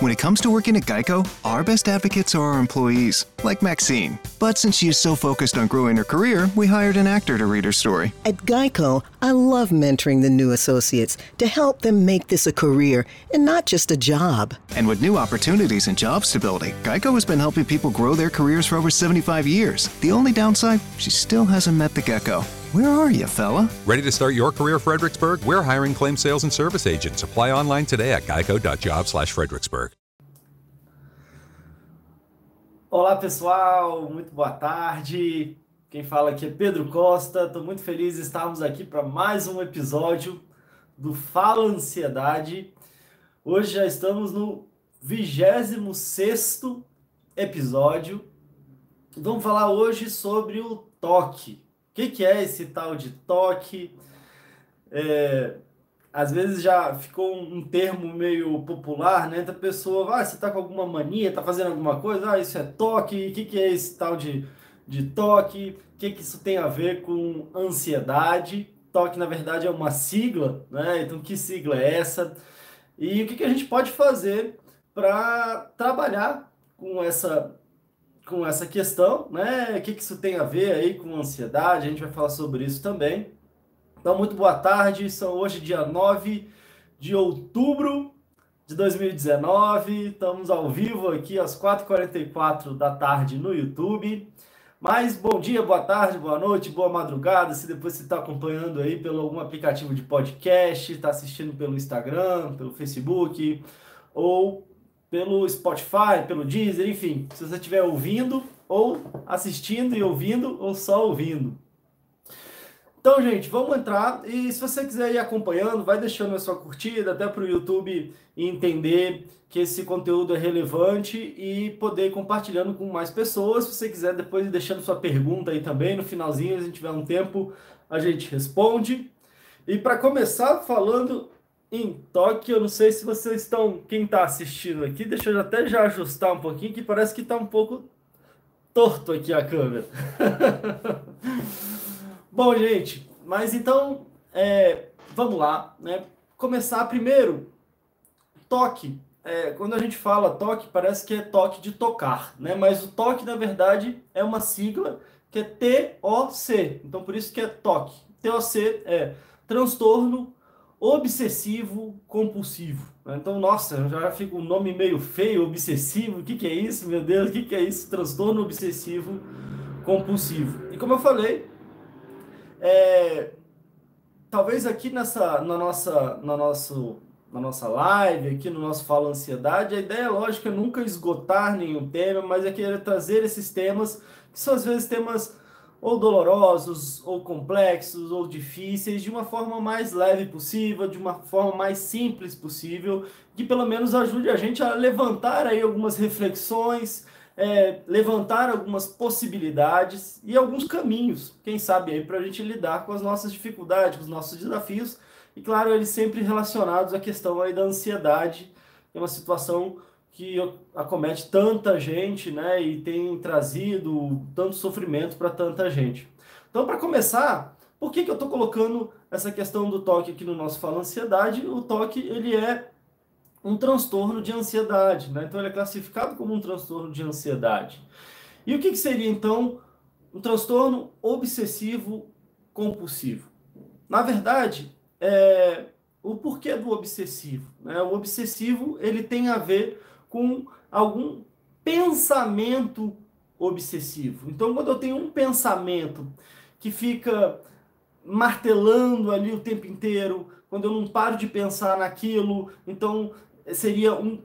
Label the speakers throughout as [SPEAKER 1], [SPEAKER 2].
[SPEAKER 1] When it comes to working at Geico, our best advocates are our employees, like Maxine. But since she is so focused on growing her career, we hired an actor to read her story.
[SPEAKER 2] At Geico, I love mentoring the new associates to help them make this a career and not just a job.
[SPEAKER 1] And with new opportunities and job stability, Geico has been helping people grow their careers for over 75 years. The only downside, she still hasn't met the gecko. Where are you, fella?
[SPEAKER 3] Ready to start your career, Fredericksburg? We're hiring claim sales and service agents. Apply online today at geico.job/fredericksburg.
[SPEAKER 4] Olá pessoal, muito boa tarde. Quem fala aqui é Pedro Costa. Estou muito feliz de estarmos aqui para mais um episódio do Fala Ansiedade. Hoje já estamos no 26 episódio. Vamos falar hoje sobre o toque. O que, que é esse tal de toque? É, às vezes já ficou um termo meio popular, né? Da pessoa, ah, você tá com alguma mania, tá fazendo alguma coisa, ah, isso é toque, o que, que é esse tal de, de toque? O que, que isso tem a ver com ansiedade? Toque, na verdade, é uma sigla, né? Então, que sigla é essa? E o que, que a gente pode fazer para trabalhar com essa com essa questão, né? O que, que isso tem a ver aí com ansiedade? A gente vai falar sobre isso também. Então, muito boa tarde. São hoje dia 9 de outubro de 2019. Estamos ao vivo aqui às 4h44 da tarde no YouTube. Mas bom dia, boa tarde, boa noite, boa madrugada. Se depois você está acompanhando aí pelo algum aplicativo de podcast, está assistindo pelo Instagram, pelo Facebook, ou pelo Spotify, pelo Deezer, enfim. Se você estiver ouvindo, ou assistindo e ouvindo, ou só ouvindo. Então, gente, vamos entrar. E se você quiser ir acompanhando, vai deixando a sua curtida, até para o YouTube entender que esse conteúdo é relevante e poder ir compartilhando com mais pessoas. Se você quiser, depois deixando sua pergunta aí também. No finalzinho, se a gente tiver um tempo, a gente responde. E para começar falando em toque, eu não sei se vocês estão, quem está assistindo aqui, deixa eu até já ajustar um pouquinho, que parece que está um pouco torto aqui a câmera. Bom, gente, mas então, é, vamos lá, né? Começar primeiro, toque. É, quando a gente fala toque, parece que é toque de tocar, né? Mas o toque, na verdade, é uma sigla que é TOC. Então, por isso que é toque. TOC é transtorno obsessivo compulsivo. Né? Então, nossa, já fica um nome meio feio, obsessivo. O que, que é isso, meu Deus? O que, que é isso? Transtorno obsessivo compulsivo. E como eu falei, é, talvez aqui nessa, na nossa, na nosso, na nossa live, aqui no nosso Fala Ansiedade, a ideia lógica é nunca esgotar nenhum tema, mas é querer trazer esses temas, que são às vezes temas ou dolorosos, ou complexos, ou difíceis, de uma forma mais leve possível, de uma forma mais simples possível, que pelo menos ajude a gente a levantar aí algumas reflexões, é, levantar algumas possibilidades e alguns caminhos, quem sabe aí, para a gente lidar com as nossas dificuldades, com os nossos desafios, e claro, eles sempre relacionados à questão aí da ansiedade, é uma situação que acomete tanta gente, né, e tem trazido tanto sofrimento para tanta gente. Então, para começar, por que, que eu estou colocando essa questão do toque aqui no nosso Fala Ansiedade? O toque, ele é um transtorno de ansiedade, né? Então ele é classificado como um transtorno de ansiedade. E o que, que seria então um transtorno obsessivo compulsivo? Na verdade, é, o porquê do obsessivo? Né? O obsessivo ele tem a ver com algum pensamento obsessivo. Então, quando eu tenho um pensamento que fica martelando ali o tempo inteiro, quando eu não paro de pensar naquilo, então seria um.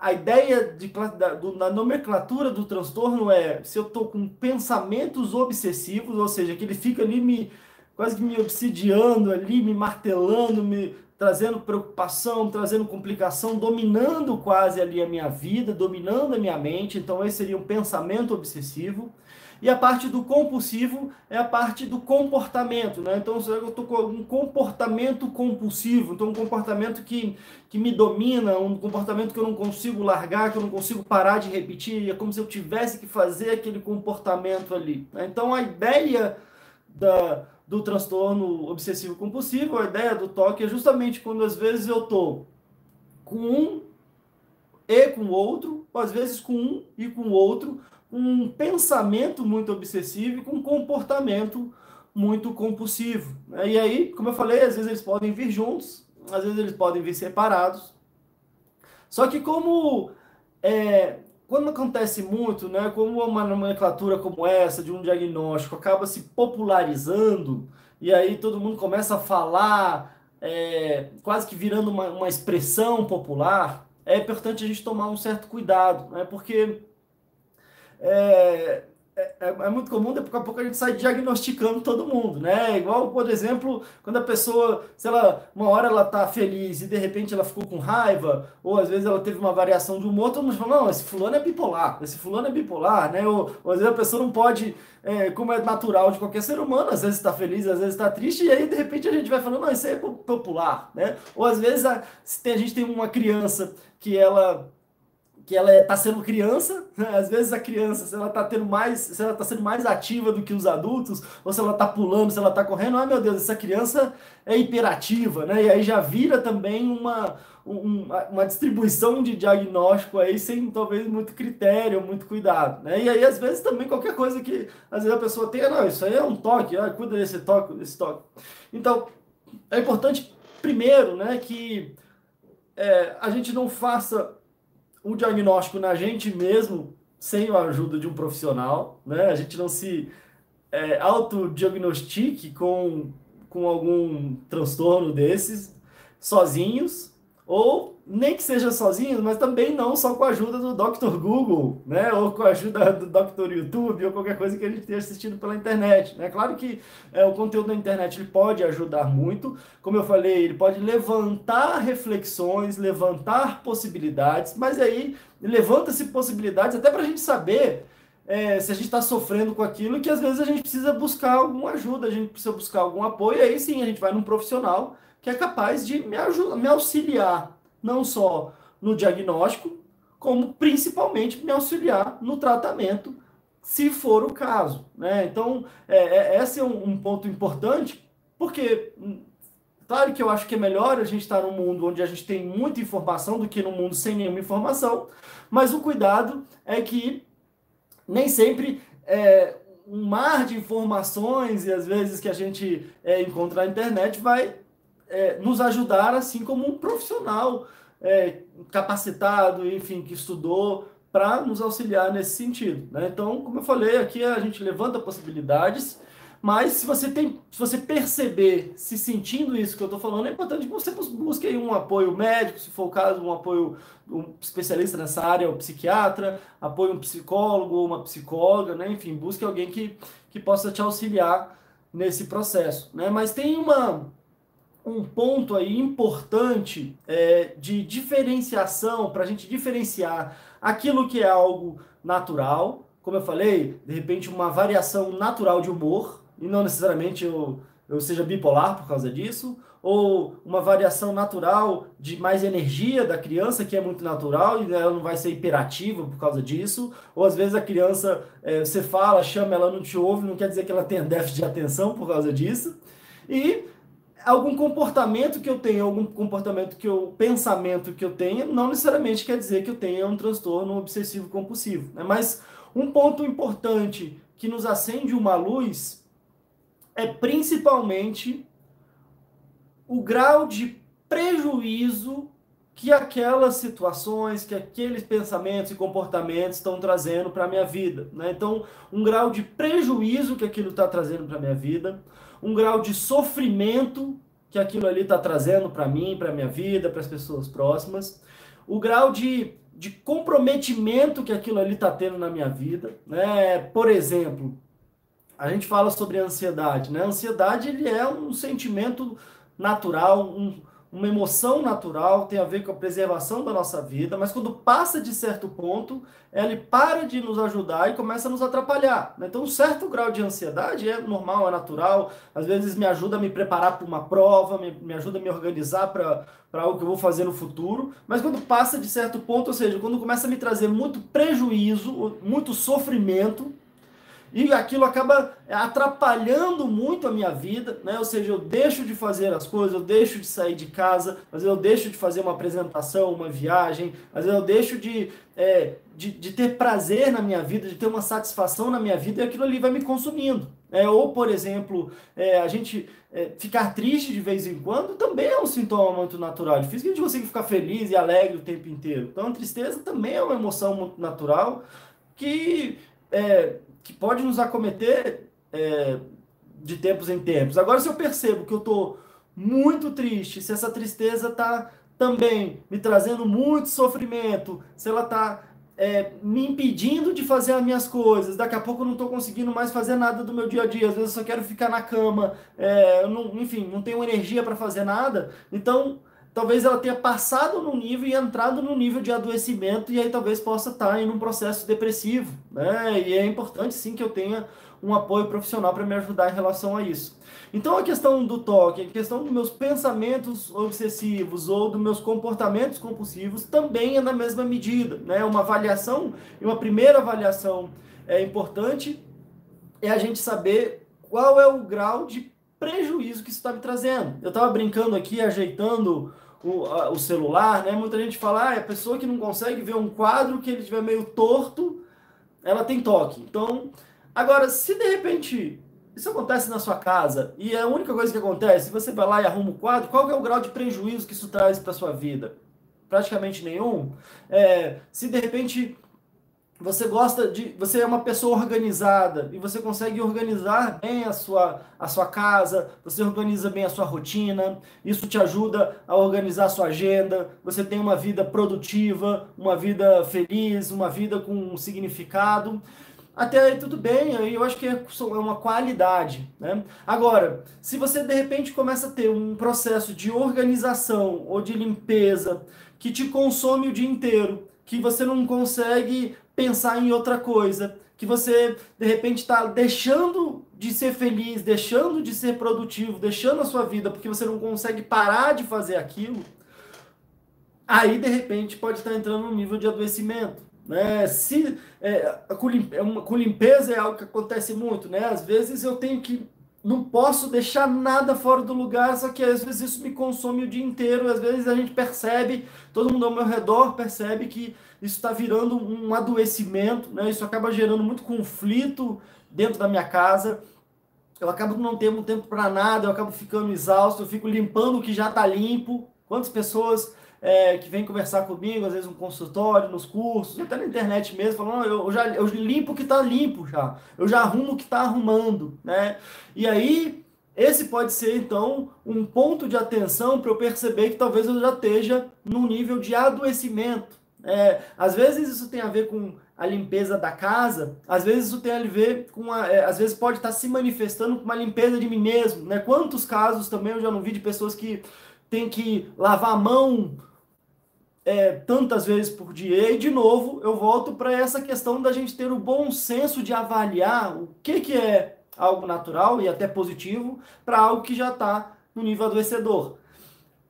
[SPEAKER 4] A ideia de, da, da nomenclatura do transtorno é se eu estou com pensamentos obsessivos, ou seja, que ele fica ali me quase que me obsidiando ali, me martelando, me trazendo preocupação, trazendo complicação, dominando quase ali a minha vida, dominando a minha mente. Então, esse seria um pensamento obsessivo. E a parte do compulsivo é a parte do comportamento, né? Então, eu estou com um comportamento compulsivo, então um comportamento que, que me domina, um comportamento que eu não consigo largar, que eu não consigo parar de repetir, é como se eu tivesse que fazer aquele comportamento ali. Né? Então, a ideia da, do transtorno obsessivo compulsivo, a ideia do toque é justamente quando às vezes eu estou com um e com o outro, ou às vezes com um e com o outro, um pensamento muito obsessivo e com um comportamento muito compulsivo. Né? E aí, como eu falei, às vezes eles podem vir juntos, às vezes eles podem vir separados. Só que como é, quando acontece muito, né, como uma nomenclatura como essa de um diagnóstico acaba se popularizando e aí todo mundo começa a falar, é, quase que virando uma, uma expressão popular, é importante a gente tomar um certo cuidado, né, porque é, é, é, é, muito comum, daqui a pouco a gente sai diagnosticando todo mundo, né? Igual, por exemplo, quando a pessoa, sei lá, uma hora ela tá feliz e de repente ela ficou com raiva, ou às vezes ela teve uma variação de humor, todo mundo fala, não, esse fulano é bipolar, esse fulano é bipolar, né? Ou, ou às vezes a pessoa não pode, é, como é natural de qualquer ser humano, às vezes está feliz, às vezes está triste, e aí de repente a gente vai falando, não, isso aí é popular, né? Ou às vezes a, a gente tem uma criança que ela que ela está sendo criança, né? às vezes a criança, se ela está tendo mais, se ela está sendo mais ativa do que os adultos, ou se ela está pulando, se ela está correndo, ah meu Deus, essa criança é hiperativa, né? E aí já vira também uma, um, uma distribuição de diagnóstico aí sem talvez muito critério, muito cuidado, né? E aí às vezes também qualquer coisa que às vezes a pessoa tenha, não, isso aí é um toque, ah, cuida desse toque, desse toque. Então, é importante primeiro, né, que é, a gente não faça um diagnóstico na gente mesmo, sem a ajuda de um profissional, né? A gente não se é, autodiagnostique com, com algum transtorno desses sozinhos, ou nem que seja sozinhos, mas também não só com a ajuda do Dr. Google, né? Ou com a ajuda do Dr. YouTube, ou qualquer coisa que a gente tenha assistido pela internet. É né? claro que é, o conteúdo da internet ele pode ajudar muito, como eu falei, ele pode levantar reflexões, levantar possibilidades, mas aí levanta-se possibilidades até para a gente saber é, se a gente está sofrendo com aquilo, que às vezes a gente precisa buscar alguma ajuda, a gente precisa buscar algum apoio, aí sim a gente vai num profissional que é capaz de me, ajudar, me auxiliar, não só no diagnóstico, como principalmente me auxiliar no tratamento, se for o caso. Né? Então, é, é, esse é um, um, ponto importante, porque, hum, claro que eu acho que é melhor a gente estar num mundo onde a gente tem muita informação do que num mundo sem nenhuma informação, mas o cuidado é que nem sempre é, um mar de informações e às vezes que a gente é, encontra na internet vai é, nos ajudar, assim como um profissional é, capacitado, enfim, que estudou, para nos auxiliar nesse sentido. Né? Então, como eu falei, aqui a gente levanta possibilidades, mas se você tem, se você perceber, se sentindo isso que eu estou falando, é importante que você busque um apoio médico, se for o caso, um apoio um especialista nessa área, um psiquiatra, apoio um psicólogo ou uma psicóloga, né? enfim, busque alguém que, que possa te auxiliar nesse processo. Né? Mas tem uma, um ponto aí importante é, de diferenciação, para a gente diferenciar aquilo que é algo natural, como eu falei, de repente uma variação natural de humor, e não necessariamente eu, eu seja bipolar por causa disso, ou uma variação natural de mais energia da criança, que é muito natural, e ela não vai ser hiperativa por causa disso, ou às vezes a criança, é, você fala, chama, ela não te ouve, não quer dizer que ela tenha déficit de atenção por causa disso, e algum comportamento que eu tenho, algum comportamento que eu, pensamento que eu tenha, não necessariamente quer dizer que eu tenha um transtorno obsessivo compulsivo. Né? Mas um ponto importante que nos acende uma luz é principalmente o grau de prejuízo que aquelas situações, que aqueles pensamentos e comportamentos estão trazendo para a minha vida. Né? Então, um grau de prejuízo que aquilo está trazendo para a minha vida, um grau de sofrimento que aquilo ali está trazendo para mim, para minha vida, para as pessoas próximas, o grau de, de comprometimento que aquilo ali está tendo na minha vida, né? Por exemplo, a gente fala sobre a ansiedade, né? A ansiedade ele é um sentimento natural, um, uma emoção natural, tem a ver com a preservação da nossa vida, mas quando passa de certo ponto, ele para de nos ajudar e começa a nos atrapalhar. Né? Então, um certo grau de ansiedade é normal, é natural, às vezes me ajuda a me preparar para uma prova, me, me ajuda a me organizar para algo que eu vou fazer no futuro, mas quando passa de certo ponto, ou seja, quando começa a me trazer muito prejuízo, muito sofrimento, e aquilo acaba atrapalhando muito a minha vida, né? Ou seja, eu deixo de fazer as coisas, eu deixo de sair de casa, às vezes eu deixo de fazer uma apresentação, uma viagem, às vezes eu deixo de, é, de, de, ter prazer na minha vida, de ter uma satisfação na minha vida, e aquilo ali vai me consumindo. É, ou, por exemplo, é, a gente é, ficar triste de vez em quando também é um sintoma muito natural. É difícil que a gente consiga ficar feliz e alegre o tempo inteiro. Então, a tristeza também é uma emoção muito natural que é, que pode nos acometer é, de tempos em tempos. Agora, se eu percebo que eu estou muito triste, se essa tristeza está também me trazendo muito sofrimento, se ela está é, me impedindo de fazer as minhas coisas, daqui a pouco eu não estou conseguindo mais fazer nada do meu dia a dia, às vezes eu só quero ficar na cama, é, não, enfim, não tenho energia para fazer nada, então talvez ela tenha passado no nível e entrado no nível de adoecimento e aí talvez possa estar em um processo depressivo, né? E é importante sim que eu tenha um apoio profissional para me ajudar em relação a isso. Então a questão do toque, a questão dos meus pensamentos obsessivos ou dos meus comportamentos compulsivos também é na mesma medida, né? Uma avaliação e uma primeira avaliação é importante é a gente saber qual é o grau de prejuízo que isso está me trazendo. Eu estava brincando aqui, ajeitando o, a, o celular, né? Muita gente fala, ah, a pessoa que não consegue ver um quadro que ele estiver meio torto, ela tem toque. Então, agora, se de repente isso acontece na sua casa e é a única coisa que acontece, você vai lá e arruma o quadro, qual é o grau de prejuízo que isso traz para sua vida? Praticamente nenhum. É, se de repente você gosta de, você é uma pessoa organizada e você consegue organizar bem a sua, a sua casa, você organiza bem a sua rotina, isso te ajuda a organizar a sua agenda, você tem uma vida produtiva, uma vida feliz, uma vida com um significado. Até aí tudo bem, eu acho que é uma qualidade, né? Agora, se você de repente começa a ter um processo de organização ou de limpeza que te consome o dia inteiro, que você não consegue pensar em outra coisa, que você de repente está deixando de ser feliz, deixando de ser produtivo, deixando a sua vida porque você não consegue parar de fazer aquilo, aí de repente pode estar entrando num nível de adoecimento. Né? Se, é, com limpeza é algo que acontece muito, né? Às vezes eu tenho que não posso deixar nada fora do lugar, só que às vezes isso me consome o dia inteiro, às vezes a gente percebe, todo mundo ao meu redor percebe que isso está virando um adoecimento, né? Isso acaba gerando muito conflito dentro da minha casa. Eu acabo não tendo tempo para nada, eu acabo ficando exausto, eu fico limpando o que já está limpo. Quantas pessoas é, que vêm conversar comigo, às vezes no consultório, nos cursos, até na internet mesmo, falando, eu, eu já eu limpo o que está limpo já, eu já arrumo o que está arrumando, né? E aí, esse pode ser então um ponto de atenção para eu perceber que talvez eu já esteja num nível de adoecimento. É, às vezes isso tem a ver com a limpeza da casa, às vezes isso tem a ver com a, é, às vezes pode estar se manifestando com uma limpeza de mim mesmo, né? Quantos casos também eu já não vi de pessoas que têm que lavar a mão é, tantas vezes por dia. E de novo, eu volto para essa questão da gente ter o bom senso de avaliar o que, que é algo natural e até positivo para algo que já está no nível adoecedor.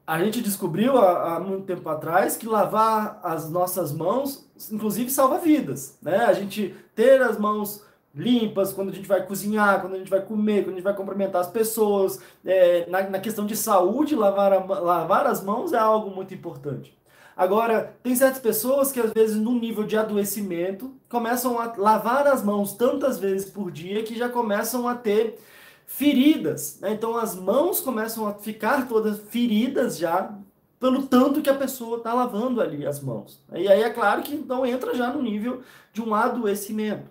[SPEAKER 4] A gente descobriu há, há, muito tempo atrás que lavar as nossas mãos, inclusive, salva vidas. Né? A gente ter as mãos limpas quando a gente vai cozinhar, quando a gente vai comer, quando a gente vai cumprimentar as pessoas. É, na, na questão de saúde, lavar, a, lavar as mãos é algo muito importante. Agora, tem certas pessoas que às vezes no nível de adoecimento começam a lavar as mãos tantas vezes por dia que já começam a ter feridas. Né? Então as mãos começam a ficar todas feridas já pelo tanto que a pessoa está lavando ali as mãos. E aí é claro que então entra já no nível de um adoecimento.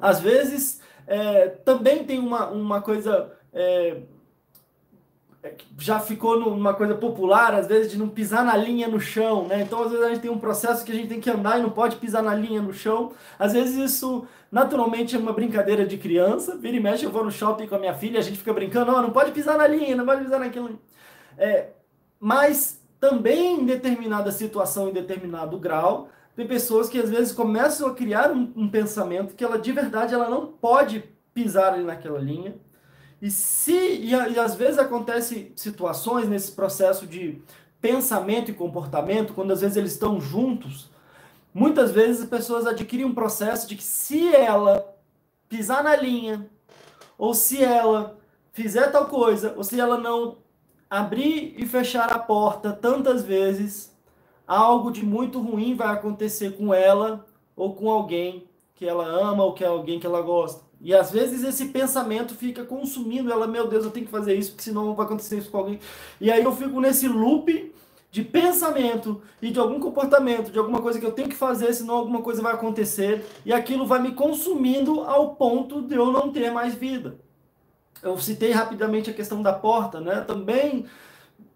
[SPEAKER 4] Às vezes é, também tem uma, uma coisa é, já ficou numa coisa popular, às vezes, de não pisar na linha no chão, né? Então, às vezes, a gente tem um processo que a gente tem que andar e não pode pisar na linha no chão. Às vezes, isso naturalmente é uma brincadeira de criança. Vira e mexe, eu vou no shopping com a minha filha, a gente fica brincando, oh, não pode pisar na linha, não pode pisar naquilo. É, mas também em determinada situação, em determinado grau, tem pessoas que às vezes começam a criar um, um pensamento que ela de verdade ela não pode pisar ali naquela linha. E se e, e às vezes acontece situações nesse processo de pensamento e comportamento, quando às vezes eles estão juntos, muitas vezes as pessoas adquirem um processo de que se ela pisar na linha, ou se ela fizer tal coisa, ou se ela não abrir e fechar a porta tantas vezes, algo de muito ruim vai acontecer com ela ou com alguém que ela ama ou que é alguém que ela gosta. E às vezes esse pensamento fica consumindo ela, meu Deus, eu tenho que fazer isso, porque senão vai acontecer isso com alguém. E aí eu fico nesse loop de pensamento e de algum comportamento, de alguma coisa que eu tenho que fazer, senão alguma coisa vai acontecer, e aquilo vai me consumindo ao ponto de eu não ter mais vida. Eu citei rapidamente a questão da porta, né? Também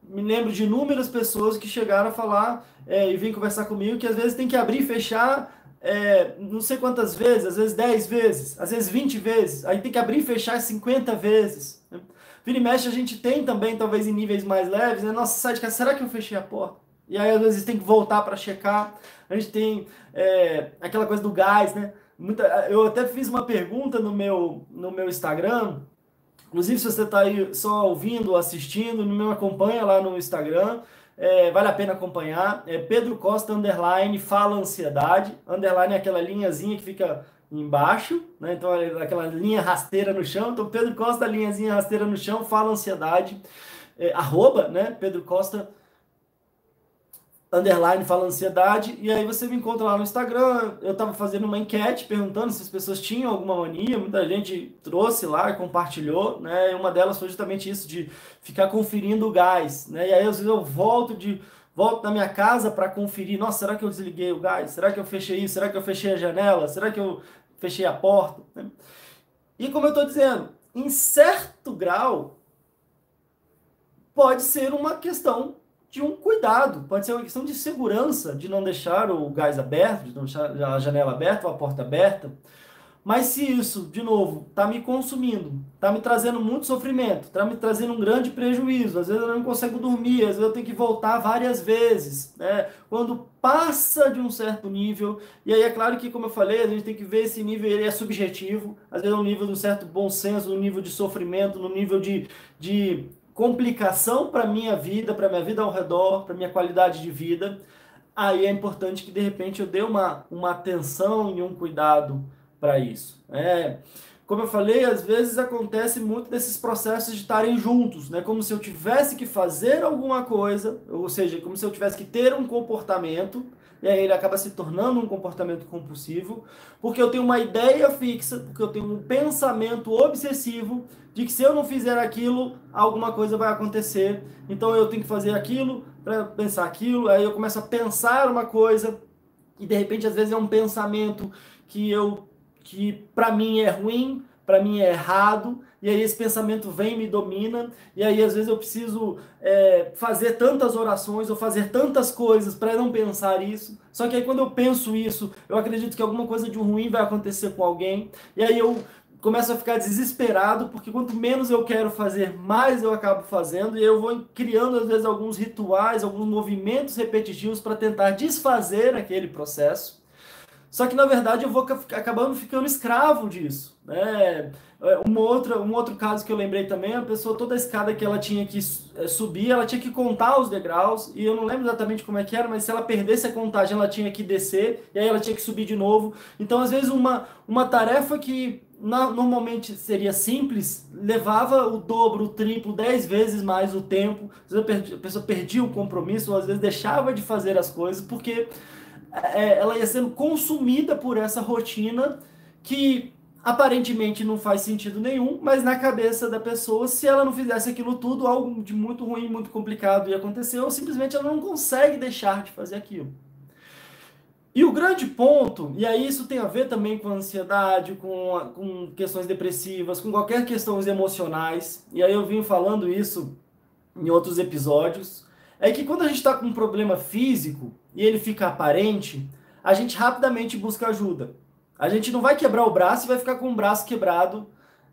[SPEAKER 4] me lembro de inúmeras pessoas que chegaram a falar é, e vêm conversar comigo que às vezes tem que abrir e fechar é, não sei quantas vezes, às vezes 10 vezes, às vezes 20 vezes, aí tem que abrir e fechar 50 vezes. Né? Vira e mexe a gente tem também, talvez em níveis mais leves, né? Nossa, sai de casa, será que eu fechei a porta? E aí às vezes tem que voltar para checar. A gente tem é, aquela coisa do gás, né? Muita, eu até fiz uma pergunta no meu, no meu Instagram, Inclusive, se você está aí só ouvindo ou assistindo, não me acompanha lá no Instagram. É, vale a pena acompanhar. É Pedro Costa Underline Fala Ansiedade. Underline é aquela linhazinha que fica embaixo, né? Então é aquela linha rasteira no chão. Então Pedro Costa, linhazinha rasteira no chão, Fala Ansiedade. É, arroba, né? Pedro Costa underline fala ansiedade, e aí você me encontra lá no Instagram. Eu estava fazendo uma enquete perguntando se as pessoas tinham alguma mania, muita gente trouxe lá e compartilhou, né? E uma delas foi justamente isso de ficar conferindo o gás, né? E aí às vezes eu volto de volto na minha casa para conferir, nossa, será que eu desliguei o gás? Será que eu fechei isso? Será que eu fechei a janela? Será que eu fechei a porta? Né? E como eu estou dizendo, em certo grau pode ser uma questão de um cuidado. Pode ser uma questão de segurança, de não deixar o gás aberto, de não deixar a janela aberta ou a porta aberta. Mas se isso, de novo, está me consumindo, está me trazendo muito sofrimento, está me trazendo um grande prejuízo, às vezes eu não consigo dormir, às vezes eu tenho que voltar várias vezes, né? Quando passa de um certo nível, e aí é claro que, como eu falei, a gente tem que ver esse nível, ele é subjetivo, às vezes é um nível de um certo bom senso, um nível de sofrimento, no nível de, de complicação para minha vida, para minha vida ao redor, para minha qualidade de vida, aí é importante que de repente eu dê uma, uma atenção e um cuidado para isso. É, como eu falei, às vezes acontece muito desses processos de estarem juntos, né? Como se eu tivesse que fazer alguma coisa, ou seja, como se eu tivesse que ter um comportamento e aí ele acaba se tornando um comportamento compulsivo, porque eu tenho uma ideia fixa, porque eu tenho um pensamento obsessivo de que se eu não fizer aquilo, alguma coisa vai acontecer. Então eu tenho que fazer aquilo para pensar aquilo, aí eu começo a pensar uma coisa e de repente às vezes é um pensamento que eu que para mim é ruim, para mim é errado, e aí esse pensamento vem e me domina, e aí às vezes eu preciso é, fazer tantas orações ou fazer tantas coisas para não pensar isso. Só que aí quando eu penso isso, eu acredito que alguma coisa de ruim vai acontecer com alguém, e aí eu começo a ficar desesperado, porque quanto menos eu quero fazer, mais eu acabo fazendo, e eu vou criando às vezes alguns rituais, alguns movimentos repetitivos para tentar desfazer aquele processo. Só que na verdade eu vou acabando ficando escravo disso. Né? É, uma outra, um outro caso que eu lembrei também, a pessoa, toda a escada que ela tinha que é, subir, ela tinha que contar os degraus, e eu não lembro exatamente como é que era, mas se ela perdesse a contagem, ela tinha que descer, e aí ela tinha que subir de novo. Então, às vezes, uma, uma tarefa que na, normalmente seria simples, levava o dobro, o triplo, dez vezes mais o tempo. Às vezes a, pessoa perdia o compromisso, ou às vezes deixava de fazer as coisas, porque ela ia sendo consumida por essa rotina que aparentemente não faz sentido nenhum, mas na cabeça da pessoa, se ela não fizesse aquilo tudo, algo de muito ruim, muito complicado ia acontecer, ou simplesmente ela não consegue deixar de fazer aquilo. E o grande ponto, e aí isso tem a ver também com ansiedade, com, com questões depressivas, com qualquer questões emocionais, e aí eu vim falando isso em outros episódios, é que quando a gente está com um problema físico e ele fica aparente, a gente rapidamente busca ajuda. A gente não vai quebrar o braço e vai ficar com o braço quebrado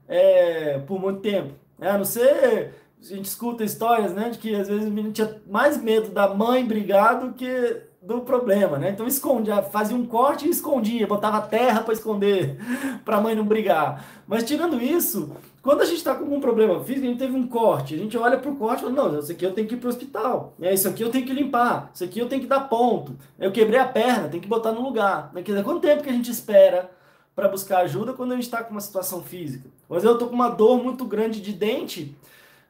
[SPEAKER 4] é, por muito tempo. É, a não ser a gente escuta histórias, né, de que às vezes o menino tinha mais medo da mãe brigar do que do problema, né? Então escondia, fazia um corte e escondia, botava terra para esconder, para a mãe não brigar. Mas tirando isso, quando a gente está com um problema físico, a gente teve um corte, a gente olha para o corte e fala, não, isso aqui eu tenho que ir para o hospital, é, isso aqui eu tenho que limpar, isso aqui eu tenho que dar ponto, eu quebrei a perna, tem que botar no lugar. Quer dizer, quanto tempo que a gente espera para buscar ajuda quando a gente está com uma situação física? Mas eu estou com uma dor muito grande de dente,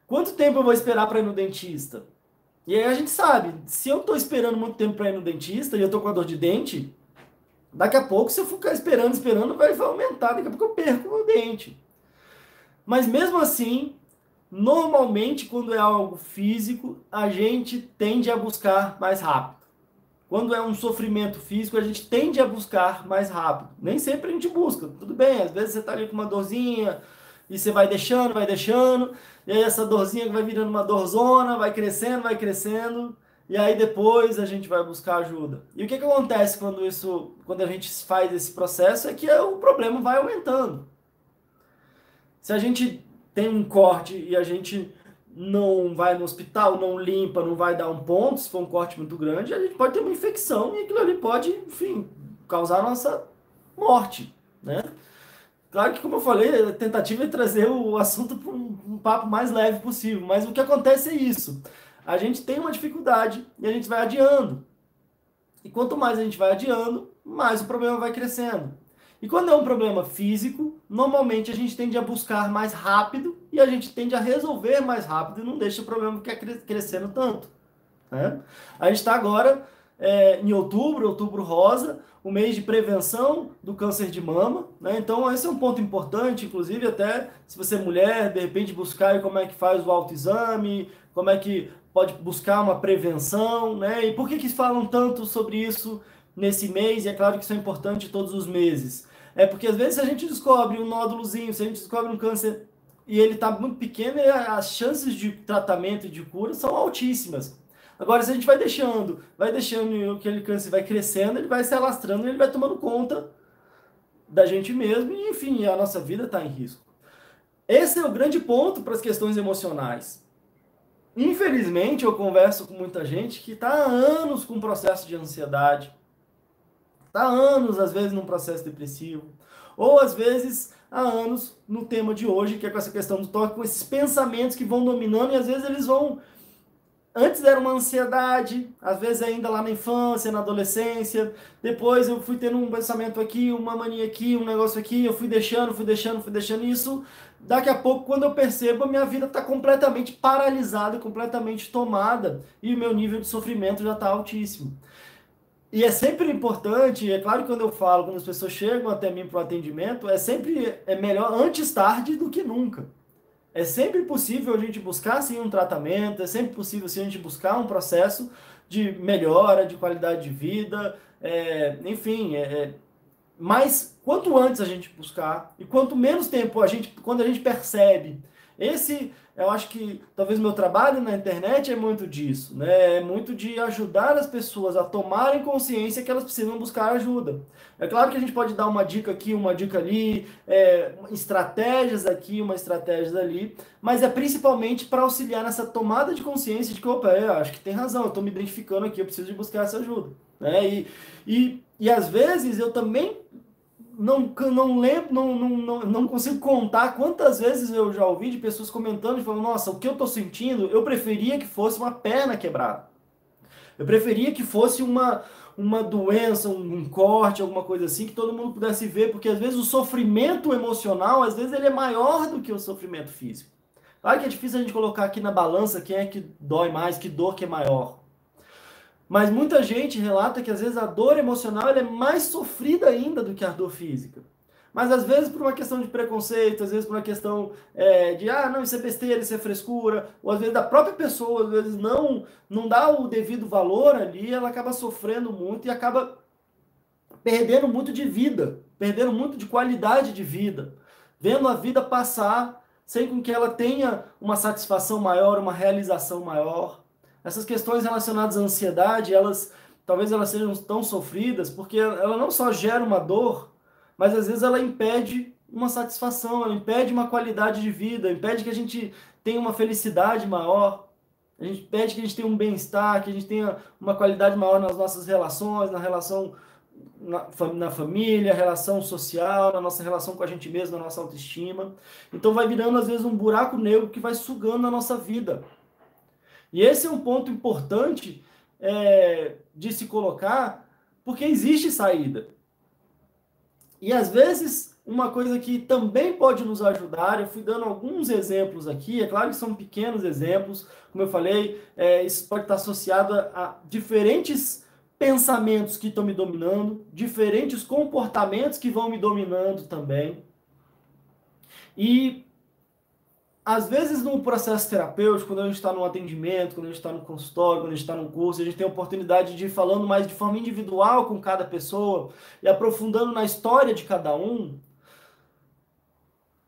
[SPEAKER 4] quanto tempo eu vou esperar para ir no dentista? E aí a gente sabe, se eu estou esperando muito tempo para ir no dentista e eu estou com a dor de dente, daqui a pouco, se eu ficar esperando, esperando, vai aumentar, daqui a pouco eu perco o dente. Mas mesmo assim, normalmente quando é algo físico, a gente tende a buscar mais rápido. Quando é um sofrimento físico, a gente tende a buscar mais rápido. Nem sempre a gente busca. Tudo bem, às vezes você está ali com uma dorzinha e você vai deixando, vai deixando, e aí essa dorzinha vai virando uma dorzona, vai crescendo, vai crescendo, e aí depois a gente vai buscar ajuda. E o que, que acontece quando isso, quando a gente faz esse processo é que o problema vai aumentando. Se a gente tem um corte e a gente não vai no hospital, não limpa, não vai dar um ponto, se for um corte muito grande, a gente pode ter uma infecção e aquilo ali pode, enfim, causar nossa morte, né? Claro que, como eu falei, a tentativa é trazer o assunto para um, um, papo mais leve possível, mas o que acontece é isso. A gente tem uma dificuldade e a gente vai adiando. E quanto mais a gente vai adiando, mais o problema vai crescendo. E quando é um problema físico, normalmente a gente tende a buscar mais rápido e a gente tende a resolver mais rápido e não deixa o problema ficar crescendo tanto. Né? A gente está agora é, em outubro, outubro rosa, o mês de prevenção do câncer de mama. Né? Então, esse é um ponto importante, inclusive, até se você é mulher, de repente buscar como é que faz o autoexame, como é que pode buscar uma prevenção, né? E por que, que falam tanto sobre isso nesse mês? E é claro que isso é importante todos os meses. É porque às vezes a gente descobre um nódulozinho, se a gente descobre um câncer e ele está muito pequeno, as chances de tratamento e de cura são altíssimas. Agora, se a gente vai deixando, vai deixando aquele câncer vai crescendo, ele vai se alastrando, ele vai tomando conta da gente mesmo e, enfim, a nossa vida está em risco. Esse é o grande ponto para as questões emocionais. Infelizmente, eu converso com muita gente que está há anos com um processo de ansiedade, Está anos, às vezes, num processo depressivo. Ou, às vezes, há anos no tema de hoje, que é com essa questão do toque, com esses pensamentos que vão dominando e, às vezes, eles vão... Antes era uma ansiedade, às vezes ainda lá na infância, na adolescência. Depois eu fui tendo um pensamento aqui, uma mania aqui, um negócio aqui. Eu fui deixando, fui deixando, fui deixando isso. Daqui a pouco, quando eu percebo, a minha vida está completamente paralisada, completamente tomada. E o meu nível de sofrimento já está altíssimo. E é sempre importante, é claro que quando eu falo, quando as pessoas chegam até mim para o atendimento, é sempre é melhor antes tarde do que nunca. É sempre possível a gente buscar sim um tratamento, é sempre possível sim, a gente buscar um processo de melhora, de qualidade de vida, é, enfim, é, é, mas quanto antes a gente buscar e quanto menos tempo a gente, quando a gente percebe esse eu acho que talvez meu trabalho na internet é muito disso, né? É muito de ajudar as pessoas a tomarem consciência que elas precisam buscar ajuda. É claro que a gente pode dar uma dica aqui, uma dica ali, é, estratégias aqui, uma estratégia ali, mas é principalmente para auxiliar nessa tomada de consciência de que, opa, eu acho que tem razão, eu estou me identificando aqui, eu preciso de buscar essa ajuda. Né? E, e, e às vezes eu também não, não lembro, não, não, não, consigo contar quantas vezes eu já ouvi de pessoas comentando e falando, nossa, o que eu estou sentindo, eu preferia que fosse uma perna quebrada. Eu preferia que fosse uma, uma doença, um, um, corte, alguma coisa assim, que todo mundo pudesse ver, porque às vezes o sofrimento emocional, às vezes ele é maior do que o sofrimento físico. Claro que é difícil a gente colocar aqui na balança quem é que dói mais, que dor que é maior. Mas muita gente relata que às vezes a dor emocional é mais sofrida ainda do que a dor física. Mas às vezes por uma questão de preconceito, às vezes por uma questão é, de ah, não, isso é besteira, isso é frescura, ou às vezes da própria pessoa, às vezes não, não dá o devido valor ali, ela acaba sofrendo muito e acaba perdendo muito de vida, perdendo muito de qualidade de vida, vendo a vida passar sem com que ela tenha uma satisfação maior, uma realização maior. Essas questões relacionadas à ansiedade, elas talvez elas sejam tão sofridas porque ela não só gera uma dor, mas às vezes ela impede uma satisfação, ela impede uma qualidade de vida, impede que a gente tenha uma felicidade maior, a gente pede que a gente tenha um bem-estar, que a gente tenha uma qualidade maior nas nossas relações, na relação na, na família, relação social, na nossa relação com a gente mesmo, na nossa autoestima. Então vai virando às vezes um buraco negro que vai sugando a nossa vida. E esse é um ponto importante é, de se colocar, porque existe saída. E às vezes, uma coisa que também pode nos ajudar, eu fui dando alguns exemplos aqui, é claro que são pequenos exemplos, como eu falei, é, isso pode estar associado a, diferentes pensamentos que estão me dominando, diferentes comportamentos que vão me dominando também. E às vezes no processo terapêutico, quando a gente está no atendimento, quando a gente está no consultório, quando a gente está no curso, a gente tem a oportunidade de ir falando mais de forma individual com cada pessoa e aprofundando na história de cada um.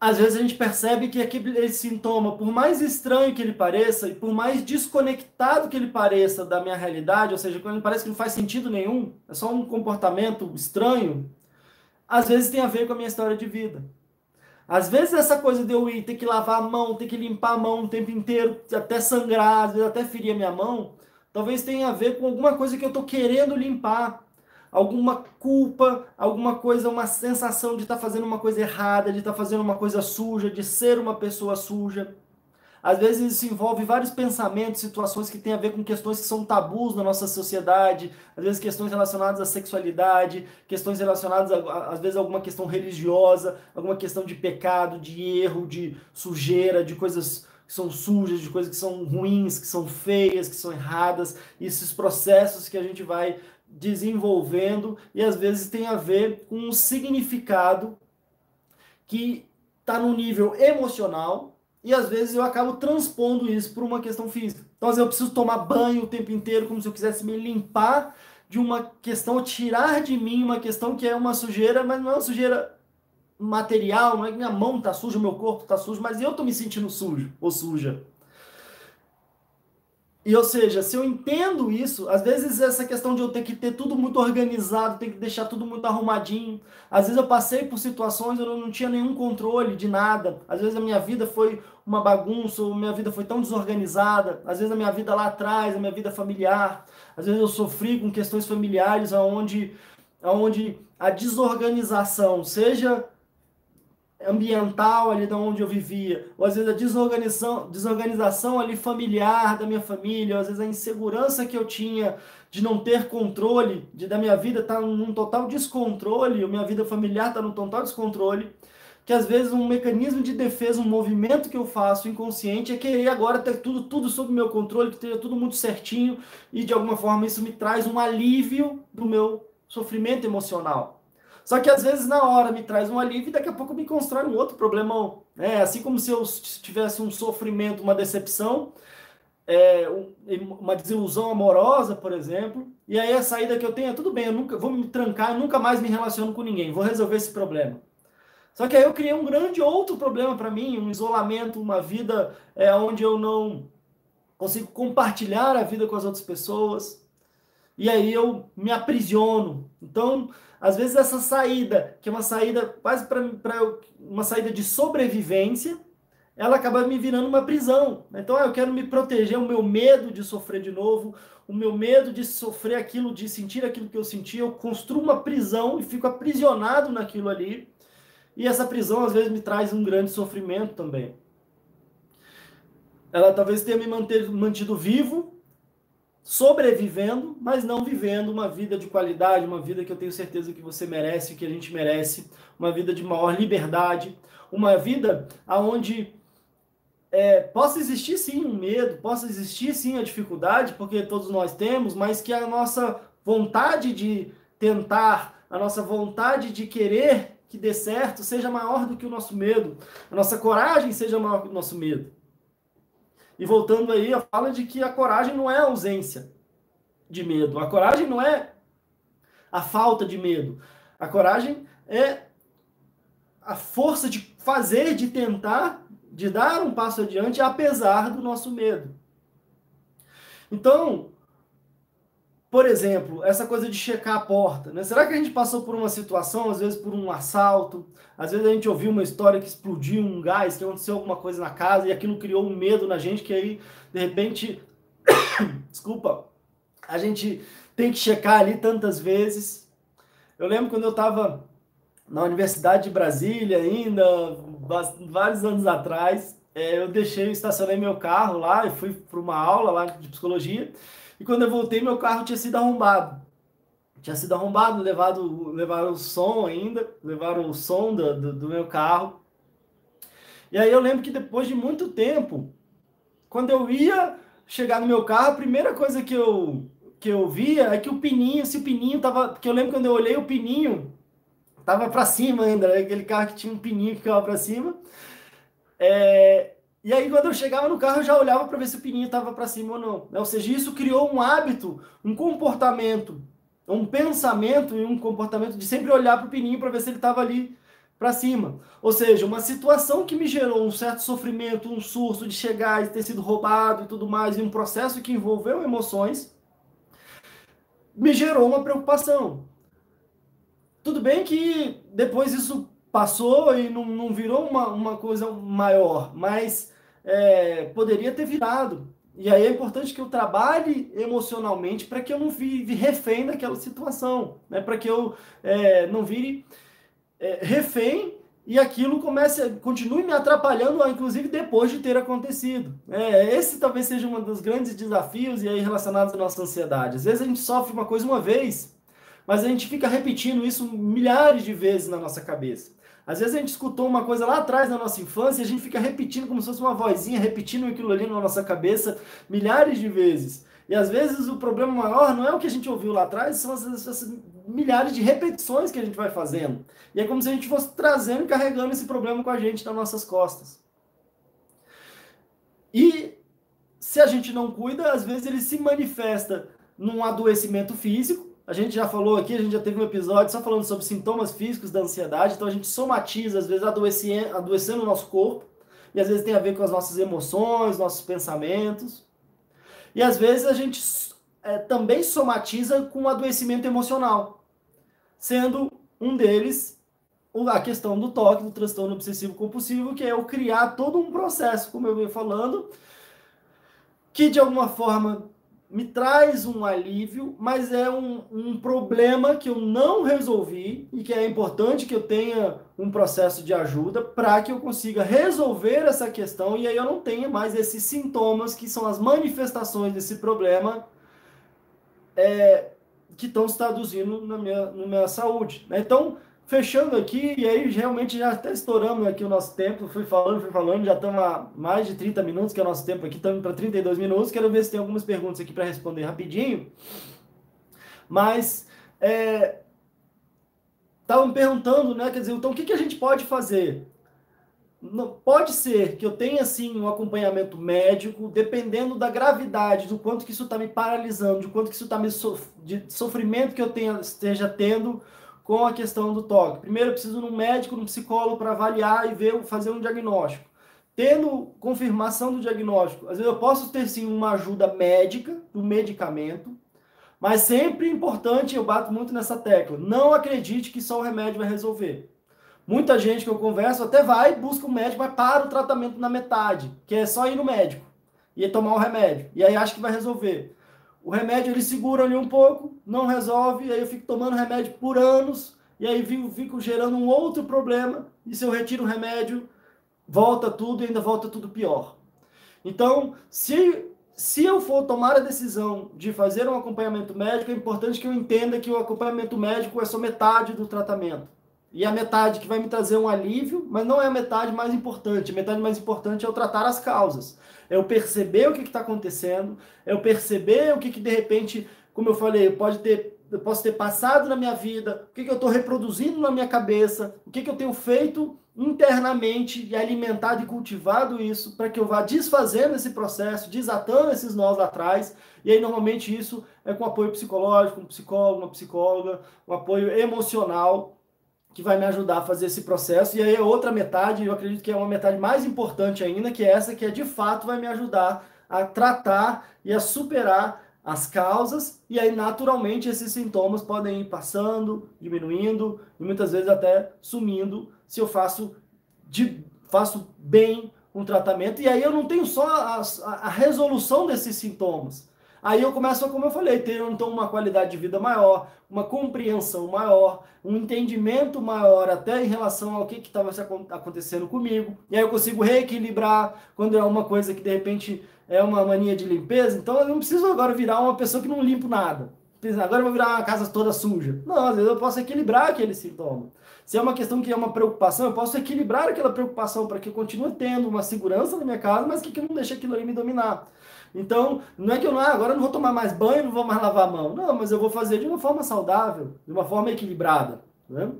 [SPEAKER 4] Às vezes a gente percebe que aquele sintoma, por mais estranho que ele pareça e por mais desconectado que ele pareça da minha realidade, ou seja, quando ele parece que não faz sentido nenhum, é só um comportamento estranho, às vezes tem a ver com a minha história de vida. Às vezes essa coisa de eu ir ter que lavar a mão, ter que limpar a mão o tempo inteiro, até sangrar, às vezes até ferir a minha mão, talvez tenha a ver com alguma coisa que eu estou querendo limpar. Alguma culpa, alguma coisa, uma sensação de estar tá fazendo uma coisa errada, de estar tá fazendo uma coisa suja, de ser uma pessoa suja. Às vezes isso envolve vários pensamentos, situações que têm a ver com questões que são tabus na nossa sociedade, às vezes questões relacionadas à sexualidade, questões relacionadas, a, às vezes, a alguma questão religiosa, alguma questão de pecado, de erro, de sujeira, de coisas que são sujas, de coisas que são ruins, que são feias, que são erradas, esses processos que a gente vai desenvolvendo e às vezes tem a ver com um significado que está no nível emocional, e às vezes eu acabo transpondo isso para uma questão física. Então, às vezes eu preciso tomar banho o tempo inteiro, como se eu quisesse me limpar de uma questão, tirar de mim uma questão que é uma sujeira, mas não é uma sujeira material, não é que minha mão está suja, meu corpo está sujo, mas eu estou me sentindo sujo ou suja. E ou seja, se eu entendo isso, às vezes essa questão de eu ter que ter tudo muito organizado, ter que deixar tudo muito arrumadinho. Às vezes eu passei por situações onde eu não tinha nenhum controle de nada. Às vezes a minha vida foi uma bagunça, ou minha vida foi tão desorganizada. Às vezes a minha vida lá atrás, a minha vida familiar. Às vezes eu sofri com questões familiares onde, onde a desorganização, seja ambiental ali da onde eu vivia, ou às vezes a desorganização, desorganização ali familiar da minha família, ou às vezes a insegurança que eu tinha de não ter controle, de da minha vida estar tá num total descontrole, ou minha vida familiar está num total descontrole, que às vezes um mecanismo de defesa, um movimento que eu faço inconsciente é querer agora ter tudo, tudo sob meu controle, que esteja tudo muito certinho, e de alguma forma isso me traz um alívio do meu sofrimento emocional. Só que às vezes na hora me traz um alívio e daqui a pouco me constrói um outro problemão. É assim como se eu tivesse um sofrimento, uma decepção, é, uma desilusão amorosa, por exemplo, e aí a saída que eu tenho é tudo bem, eu nunca vou me trancar, eu nunca mais me relaciono com ninguém, vou resolver esse problema. Só que aí eu criei um grande outro problema para mim, um isolamento, uma vida é, onde eu não consigo compartilhar a vida com as outras pessoas. E aí eu me aprisiono. Então, às vezes essa saída, que é uma saída quase para uma saída de sobrevivência, ela acaba me virando uma prisão. Então eu quero me proteger, o meu medo de sofrer de novo, o meu medo de sofrer aquilo, de sentir aquilo que eu senti, eu construo uma prisão e fico aprisionado naquilo ali. E essa prisão às vezes me traz um grande sofrimento também. Ela talvez tenha me manter, mantido vivo, sobrevivendo, mas não vivendo uma vida de qualidade, uma vida que eu tenho certeza que você merece, que a gente merece, uma vida de maior liberdade, uma vida aonde é, possa existir sim um medo, possa existir sim a dificuldade, porque todos nós temos, mas que a nossa vontade de tentar, a nossa vontade de querer que dê certo seja maior do que o nosso medo, a nossa coragem seja maior que o nosso medo. E voltando aí, a fala de que a coragem não é a ausência de medo. A coragem não é a falta de medo. A coragem é a força de fazer, de tentar, de dar um passo adiante, apesar do nosso medo. Então, por exemplo, essa coisa de checar a porta, né? Será que a gente passou por uma situação, às vezes por um assalto, às vezes a gente ouviu uma história que explodiu um gás, que aconteceu alguma coisa na casa e aquilo criou um medo na gente que aí, de repente, desculpa, a gente tem que checar ali tantas vezes. Eu lembro quando eu estava na Universidade de Brasília ainda, vários anos atrás, é, eu deixei, estacionei meu carro lá e fui para uma aula lá de psicologia. E quando eu voltei, meu carro tinha sido arrombado. Tinha sido arrombado, levado, levaram o som ainda, levaram o som do, do, do meu carro. E aí eu lembro que depois de muito tempo, quando eu ia chegar no meu carro, a primeira coisa que eu, que eu via é que o pininho, se o pininho tava. Porque eu lembro quando eu olhei o pininho, tava para cima ainda, né? aquele carro que tinha um pininho que ficava para cima. É, e aí, quando eu chegava no carro, eu já olhava para ver se o pininho estava para cima ou não. Ou seja, isso criou um hábito, um comportamento, um pensamento e um comportamento de sempre olhar para o pininho para ver se ele estava ali para cima. Ou seja, uma situação que me gerou um certo sofrimento, um susto de chegar e ter sido roubado e tudo mais, e um processo que envolveu emoções, me gerou uma preocupação. Tudo bem que depois isso passou e não, não virou uma, uma coisa maior, mas é, poderia ter virado. E aí é importante que eu trabalhe emocionalmente para que eu não vive refém daquela situação, né? para que eu é, não vire é, refém e aquilo comece, continue me atrapalhando, inclusive depois de ter acontecido. É, esse talvez seja um dos grandes desafios e aí relacionados à nossa ansiedade. Às vezes a gente sofre uma coisa uma vez, mas a gente fica repetindo isso milhares de vezes na nossa cabeça. Às vezes a gente escutou uma coisa lá atrás na nossa infância e a gente fica repetindo como se fosse uma vozinha, repetindo aquilo ali na nossa cabeça milhares de vezes. E às vezes o problema maior não é o que a gente ouviu lá atrás, são essas milhares de repetições que a gente vai fazendo. E é como se a gente fosse trazendo e carregando esse problema com a gente nas nossas costas. E se a gente não cuida, às vezes ele se manifesta num adoecimento físico, a gente já falou aqui, a gente já teve um episódio só falando sobre sintomas físicos da ansiedade, então a gente somatiza, às vezes adoecendo, adoecendo o nosso corpo, e às vezes tem a ver com as nossas emoções, nossos pensamentos. E às vezes a gente é, também somatiza com o adoecimento emocional, sendo um deles a questão do toque, do transtorno obsessivo compulsivo, que é eu criar todo um processo, como eu venho falando, que de alguma forma me traz um alívio, mas é um, um problema que eu não resolvi e que é importante que eu tenha um processo de ajuda para que eu consiga resolver essa questão e aí eu não tenha mais esses sintomas que são as manifestações desse problema é, que estão se traduzindo na minha, na minha saúde. Né? Então, fechando aqui, e aí realmente já até estouramos aqui o nosso tempo, fui falando, fui falando, já estamos a mais de 30 minutos, que é o nosso tempo aqui, estamos para 32 minutos, quero ver se tem algumas perguntas aqui para responder rapidinho. Mas, estavam é, perguntando, né, quer dizer, então o que, que a gente pode fazer? Não, pode ser que eu tenha, sim, um acompanhamento médico, dependendo da gravidade, do quanto que isso está me paralisando, do quanto que isso está me so, de sofrimento que eu tenha, esteja tendo, com a questão do toque. Primeiro, eu preciso de um médico, de um psicólogo para avaliar e ver, fazer um diagnóstico. Tendo confirmação do diagnóstico, às vezes eu posso ter sim uma ajuda médica, do medicamento, mas sempre importante, eu bato muito nessa tecla, não acredite que só o remédio vai resolver. Muita gente que eu converso até vai, busca um médico, mas para o tratamento na metade, que é só ir no médico e tomar o remédio. E aí acha que vai resolver. O remédio ele segura ali um pouco, não resolve, aí eu fico tomando remédio por anos, e aí fico, fico gerando um outro problema, e se eu retiro o remédio, volta tudo e ainda volta tudo pior. Então, se, se eu for tomar a decisão de fazer um acompanhamento médico, é importante que eu entenda que o acompanhamento médico é só metade do tratamento. E a metade que vai me trazer um alívio, mas não é a metade mais importante. A metade mais importante é eu tratar as causas é eu perceber o que está acontecendo, é eu perceber o que, que de repente, como eu falei, pode ter, eu posso ter passado na minha vida, o que, que eu estou reproduzindo na minha cabeça, o que, que eu tenho feito internamente e alimentado e cultivado isso para que eu vá desfazendo esse processo, desatando esses nós lá atrás. E aí, normalmente, isso é com apoio psicológico, um psicólogo, uma psicóloga, um apoio emocional que vai me ajudar a fazer esse processo. E aí a outra metade, eu acredito que é uma metade mais importante ainda, que é essa que é de fato vai me ajudar a tratar e a superar as causas, e aí naturalmente esses sintomas podem ir passando, diminuindo e muitas vezes até sumindo se eu faço, de, faço bem um tratamento. E aí eu não tenho só a, a resolução desses sintomas. Aí eu começo, como eu falei, ter então uma qualidade de vida maior, uma compreensão maior, um entendimento maior até em relação ao que estava acontecendo comigo. E aí eu consigo reequilibrar quando é uma coisa que de repente é uma mania de limpeza. Então eu não preciso agora virar uma pessoa que não limpo nada. Agora eu vou virar uma casa toda suja. Não, às vezes eu posso equilibrar aquele sintoma. Se é uma questão que é uma preocupação, eu posso equilibrar aquela preocupação para que eu continue tendo uma segurança na minha casa, mas que, que não deixe aquilo ali me dominar. Então, não é que eu não, ah, agora eu não vou tomar mais banho, não vou mais lavar a mão. Não, mas eu vou fazer de uma forma saudável, de uma forma equilibrada. Né?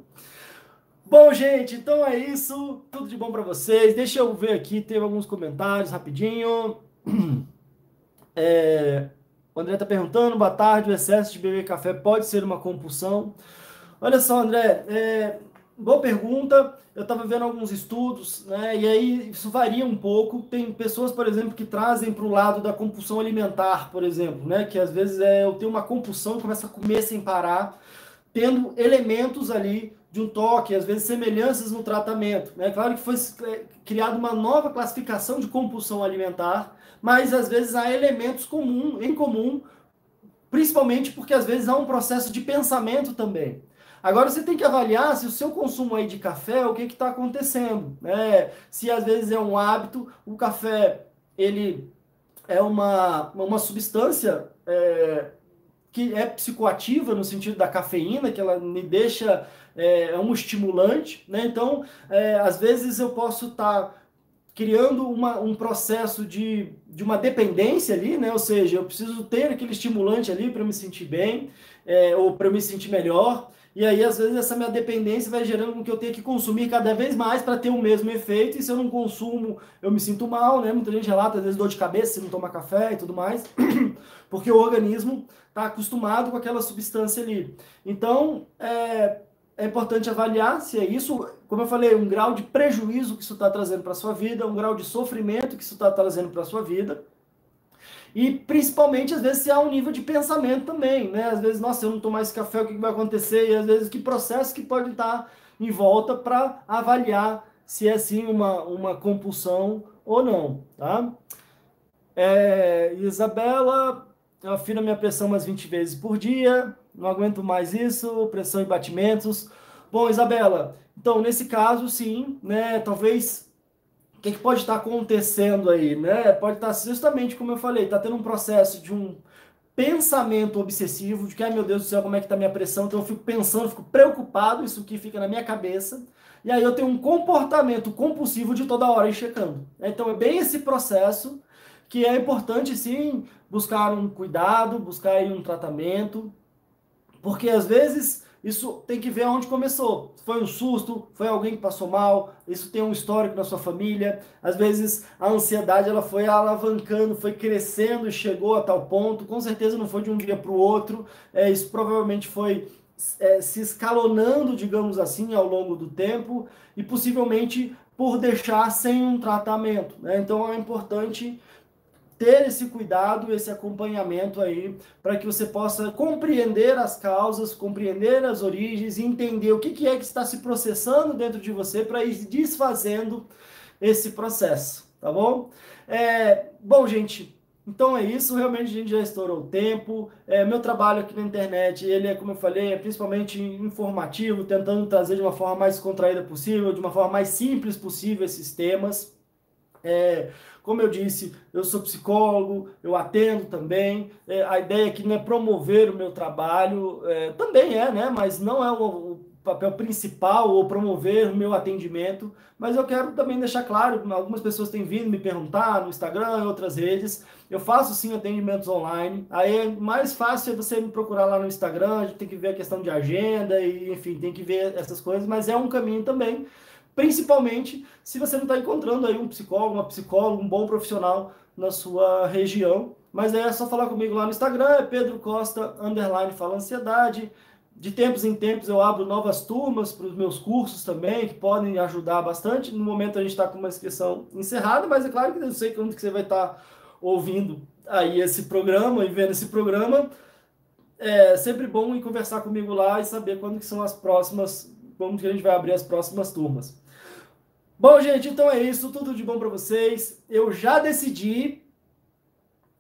[SPEAKER 4] Bom, gente, então é isso. Tudo de bom para vocês. Deixa eu ver aqui, teve alguns comentários rapidinho. É, o André está perguntando, boa tarde, o excesso de beber café pode ser uma compulsão? Olha só, André, é, boa pergunta. Eu estava vendo alguns estudos, né? E aí isso varia um pouco. Tem pessoas, por exemplo, que trazem para o lado da compulsão alimentar, por exemplo, né? Que às vezes é eu tenho uma compulsão, começo a comer sem parar, tendo elementos ali de um toque, às vezes semelhanças no tratamento. É né? claro que foi criada uma nova classificação de compulsão alimentar, mas às vezes há elementos comum, em comum, principalmente porque às vezes há um processo de pensamento também. Agora você tem que avaliar se o seu consumo aí de café, o que está acontecendo. Né? Se às vezes é um hábito, o café ele é uma, uma substância é, que é psicoativa no sentido da cafeína, que ela me deixa é, é um estimulante, né? Então, é, às vezes eu posso estar tá criando uma, um processo de, de uma dependência ali, né? Ou seja, eu preciso ter aquele estimulante ali para me sentir bem é, ou para me sentir melhor. E aí, às vezes, essa minha dependência vai gerando com que eu tenha que consumir cada vez mais para ter o mesmo efeito. E se eu não consumo, eu me sinto mal, né? Muita gente relata, às vezes, dor de cabeça se não toma café e tudo mais, porque o organismo está acostumado com aquela substância ali. Então, é, é importante avaliar se é isso, como eu falei, um grau de prejuízo que isso está trazendo para a sua vida, um grau de sofrimento que isso está trazendo para a sua vida. E principalmente, às vezes, se há um nível de pensamento também, né? Às vezes, nossa, eu não tomar esse café, o que vai acontecer? E às vezes, que processo que pode estar em volta para avaliar se é sim uma, uma compulsão ou não, tá? É, Isabela, eu afino a minha pressão umas 20 vezes por dia, não aguento mais isso, pressão e batimentos. Bom, Isabela, então nesse caso, sim, né? Talvez o que, que, pode estar acontecendo aí, né? Pode estar justamente como eu falei, está tendo um processo de um pensamento obsessivo de que, ai meu Deus do céu, como é que está minha pressão? Então eu fico pensando, fico preocupado, isso que fica na minha cabeça. E aí eu tenho um comportamento compulsivo de toda hora ir checando. Então é bem esse processo que é importante sim buscar um cuidado, buscar um tratamento, porque às vezes isso tem que ver aonde começou. Foi um susto, foi alguém que passou mal, isso tem um histórico na sua família. Às vezes a ansiedade ela foi alavancando, foi crescendo e chegou a tal ponto. Com certeza não foi de um dia para o outro. É, isso provavelmente foi é, se escalonando, digamos assim, ao longo do tempo e possivelmente por deixar sem um tratamento. Né? Então é importante ter esse cuidado, esse acompanhamento aí, para que você possa compreender as causas, compreender as origens entender o que, que é que está se processando dentro de você para ir desfazendo esse processo, tá bom? É, bom, gente, então é isso, realmente a gente já estourou o tempo. É, meu trabalho aqui na internet, ele é, como eu falei, é principalmente informativo, tentando trazer de uma forma mais contraída possível, de uma forma mais simples possível esses temas. É, como eu disse, eu sou psicólogo, eu atendo também. É, a ideia aqui não é promover o meu trabalho, é, também é, né? Mas não é o, o, papel principal ou promover o meu atendimento. Mas eu quero também deixar claro, algumas pessoas têm vindo me perguntar no Instagram, em outras redes. Eu faço sim atendimentos online. Aí é mais fácil é você me procurar lá no Instagram, a gente tem que ver a questão de agenda e enfim, tem que ver essas coisas, mas é um caminho também principalmente se você não está encontrando aí um psicólogo, uma psicóloga, um bom profissional na sua região. Mas é só falar comigo lá no Instagram, é Pedro Costa, underline fala ansiedade. De tempos em tempos eu abro novas turmas para os meus cursos também, que podem ajudar bastante. No momento a gente está com uma inscrição encerrada, mas é claro que eu sei quando que você vai estar tá ouvindo aí esse programa e vendo esse programa, é sempre bom ir conversar comigo lá e saber quando que são as próximas, como que a gente vai abrir as próximas turmas. Bom, gente, então é isso, tudo de bom para vocês. Eu já decidi,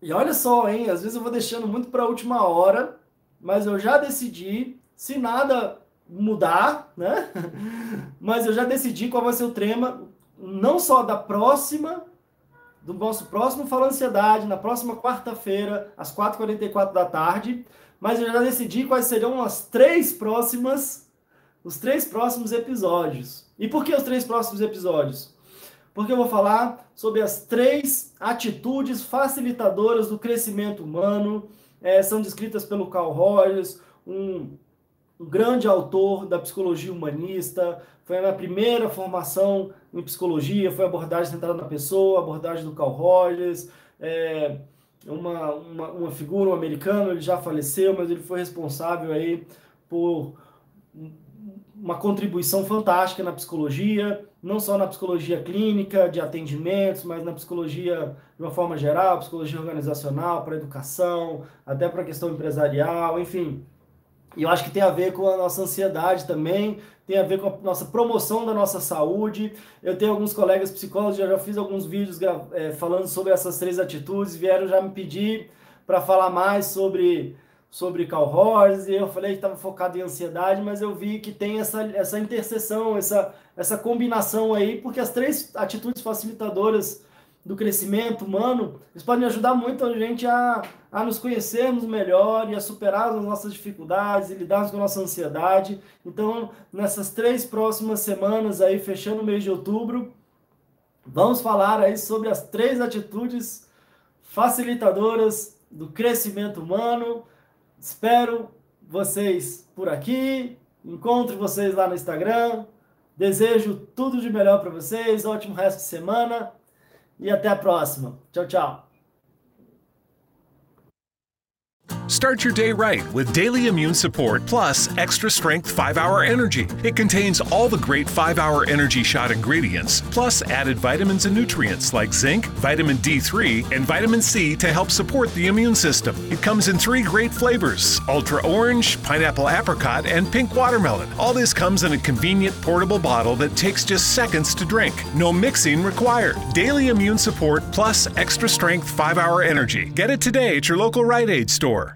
[SPEAKER 4] e olha só, hein, às vezes eu vou deixando muito para a última hora, mas eu já decidi, se nada mudar, né? Mas eu já decidi qual vai ser o tema, não só da próxima, do nosso próximo Fala Ansiedade, na próxima quarta-feira, às 4h44 da tarde, mas eu já decidi quais serão as três próximas, os três próximos episódios. E por que os três próximos episódios? Porque eu vou falar sobre as três atitudes facilitadoras do crescimento humano, é, são descritas pelo Carl Rogers, um grande autor da psicologia humanista, foi a minha primeira formação em psicologia, foi abordagem centrada na pessoa, abordagem do Carl Rogers, é, uma, uma, uma figura, um americano, ele já faleceu, mas ele foi responsável aí por uma contribuição fantástica na psicologia, não só na psicologia clínica, de atendimentos, mas na psicologia de uma forma geral, psicologia organizacional, para educação, até para a questão empresarial, enfim, e eu acho que tem a ver com a nossa ansiedade também, tem a ver com a nossa promoção da nossa saúde. Eu tenho alguns colegas psicólogos, já fiz alguns vídeos é, falando sobre essas três atitudes, vieram já me pedir para falar mais sobre sobre Carl Rogers, e eu falei que estava focado em ansiedade, mas eu vi que tem essa, essa interseção, essa, essa combinação aí, porque as três atitudes facilitadoras do crescimento humano, eles podem ajudar muito a gente a, a nos conhecermos melhor e a superar as nossas dificuldades e lidarmos com a nossa ansiedade. Então, nessas três próximas semanas aí, fechando o mês de outubro, vamos falar aí sobre as três atitudes facilitadoras do crescimento humano. Espero vocês por aqui, encontro vocês lá no Instagram. Desejo tudo de melhor para vocês, ótimo resto de semana e até a próxima. Tchau, tchau.
[SPEAKER 5] Start your day right with Daily Immune Support Plus Extra Strength 5 Hour Energy. It contains all the great 5 Hour Energy Shot ingredients, plus added vitamins and nutrients like zinc, vitamin D3, and vitamin C to help support the immune system. It comes in three great flavors ultra orange, pineapple apricot, and pink watermelon. All this comes in a convenient portable bottle that takes just seconds to drink. No mixing required. Daily Immune Support Plus Extra Strength 5 Hour Energy. Get it today at your local Rite Aid store.